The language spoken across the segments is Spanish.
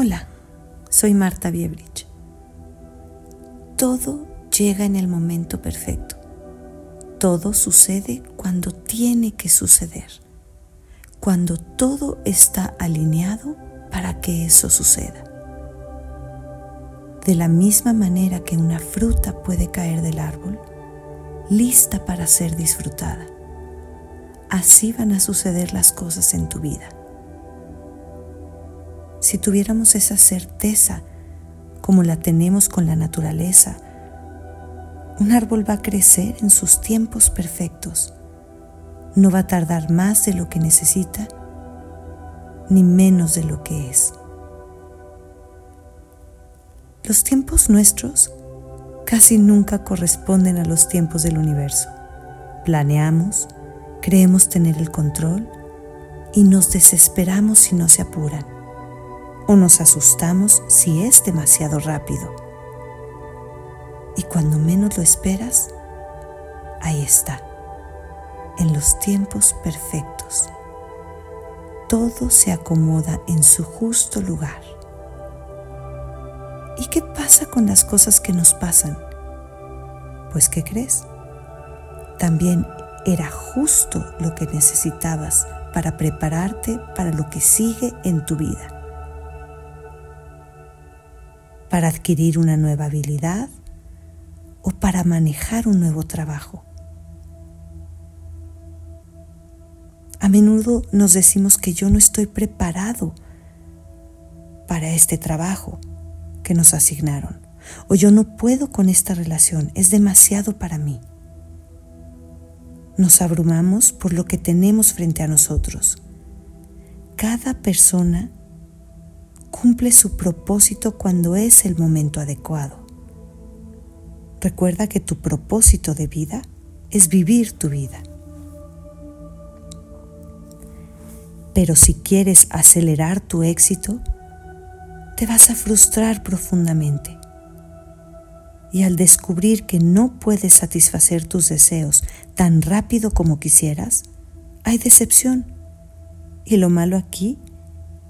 Hola, soy Marta Biebrich. Todo llega en el momento perfecto. Todo sucede cuando tiene que suceder. Cuando todo está alineado para que eso suceda. De la misma manera que una fruta puede caer del árbol, lista para ser disfrutada. Así van a suceder las cosas en tu vida. Si tuviéramos esa certeza como la tenemos con la naturaleza, un árbol va a crecer en sus tiempos perfectos. No va a tardar más de lo que necesita, ni menos de lo que es. Los tiempos nuestros casi nunca corresponden a los tiempos del universo. Planeamos, creemos tener el control y nos desesperamos si no se apuran o nos asustamos si es demasiado rápido. Y cuando menos lo esperas, ahí está, en los tiempos perfectos. Todo se acomoda en su justo lugar. ¿Y qué pasa con las cosas que nos pasan? Pues ¿qué crees? También era justo lo que necesitabas para prepararte para lo que sigue en tu vida para adquirir una nueva habilidad o para manejar un nuevo trabajo. A menudo nos decimos que yo no estoy preparado para este trabajo que nos asignaron o yo no puedo con esta relación, es demasiado para mí. Nos abrumamos por lo que tenemos frente a nosotros. Cada persona cumple su propósito cuando es el momento adecuado. Recuerda que tu propósito de vida es vivir tu vida. Pero si quieres acelerar tu éxito, te vas a frustrar profundamente. Y al descubrir que no puedes satisfacer tus deseos tan rápido como quisieras, hay decepción. Y lo malo aquí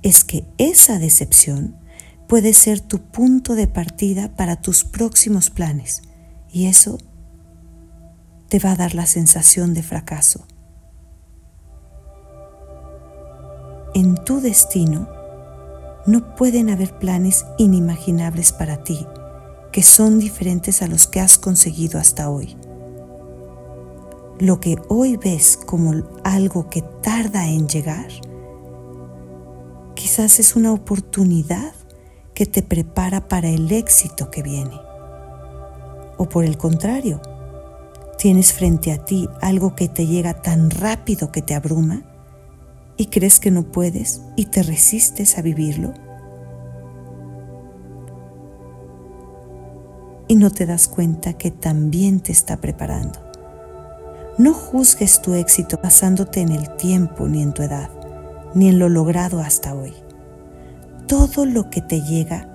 es que esa decepción puede ser tu punto de partida para tus próximos planes y eso te va a dar la sensación de fracaso. En tu destino no pueden haber planes inimaginables para ti que son diferentes a los que has conseguido hasta hoy. Lo que hoy ves como algo que tarda en llegar, quizás es una oportunidad que te prepara para el éxito que viene. O por el contrario, tienes frente a ti algo que te llega tan rápido que te abruma y crees que no puedes y te resistes a vivirlo. Y no te das cuenta que también te está preparando. No juzgues tu éxito basándote en el tiempo ni en tu edad ni en lo logrado hasta hoy. Todo lo que te llega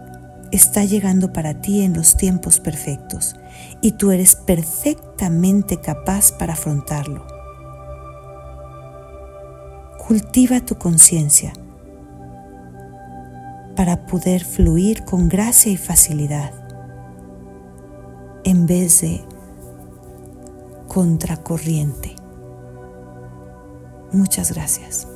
está llegando para ti en los tiempos perfectos y tú eres perfectamente capaz para afrontarlo. Cultiva tu conciencia para poder fluir con gracia y facilidad en vez de contracorriente. Muchas gracias.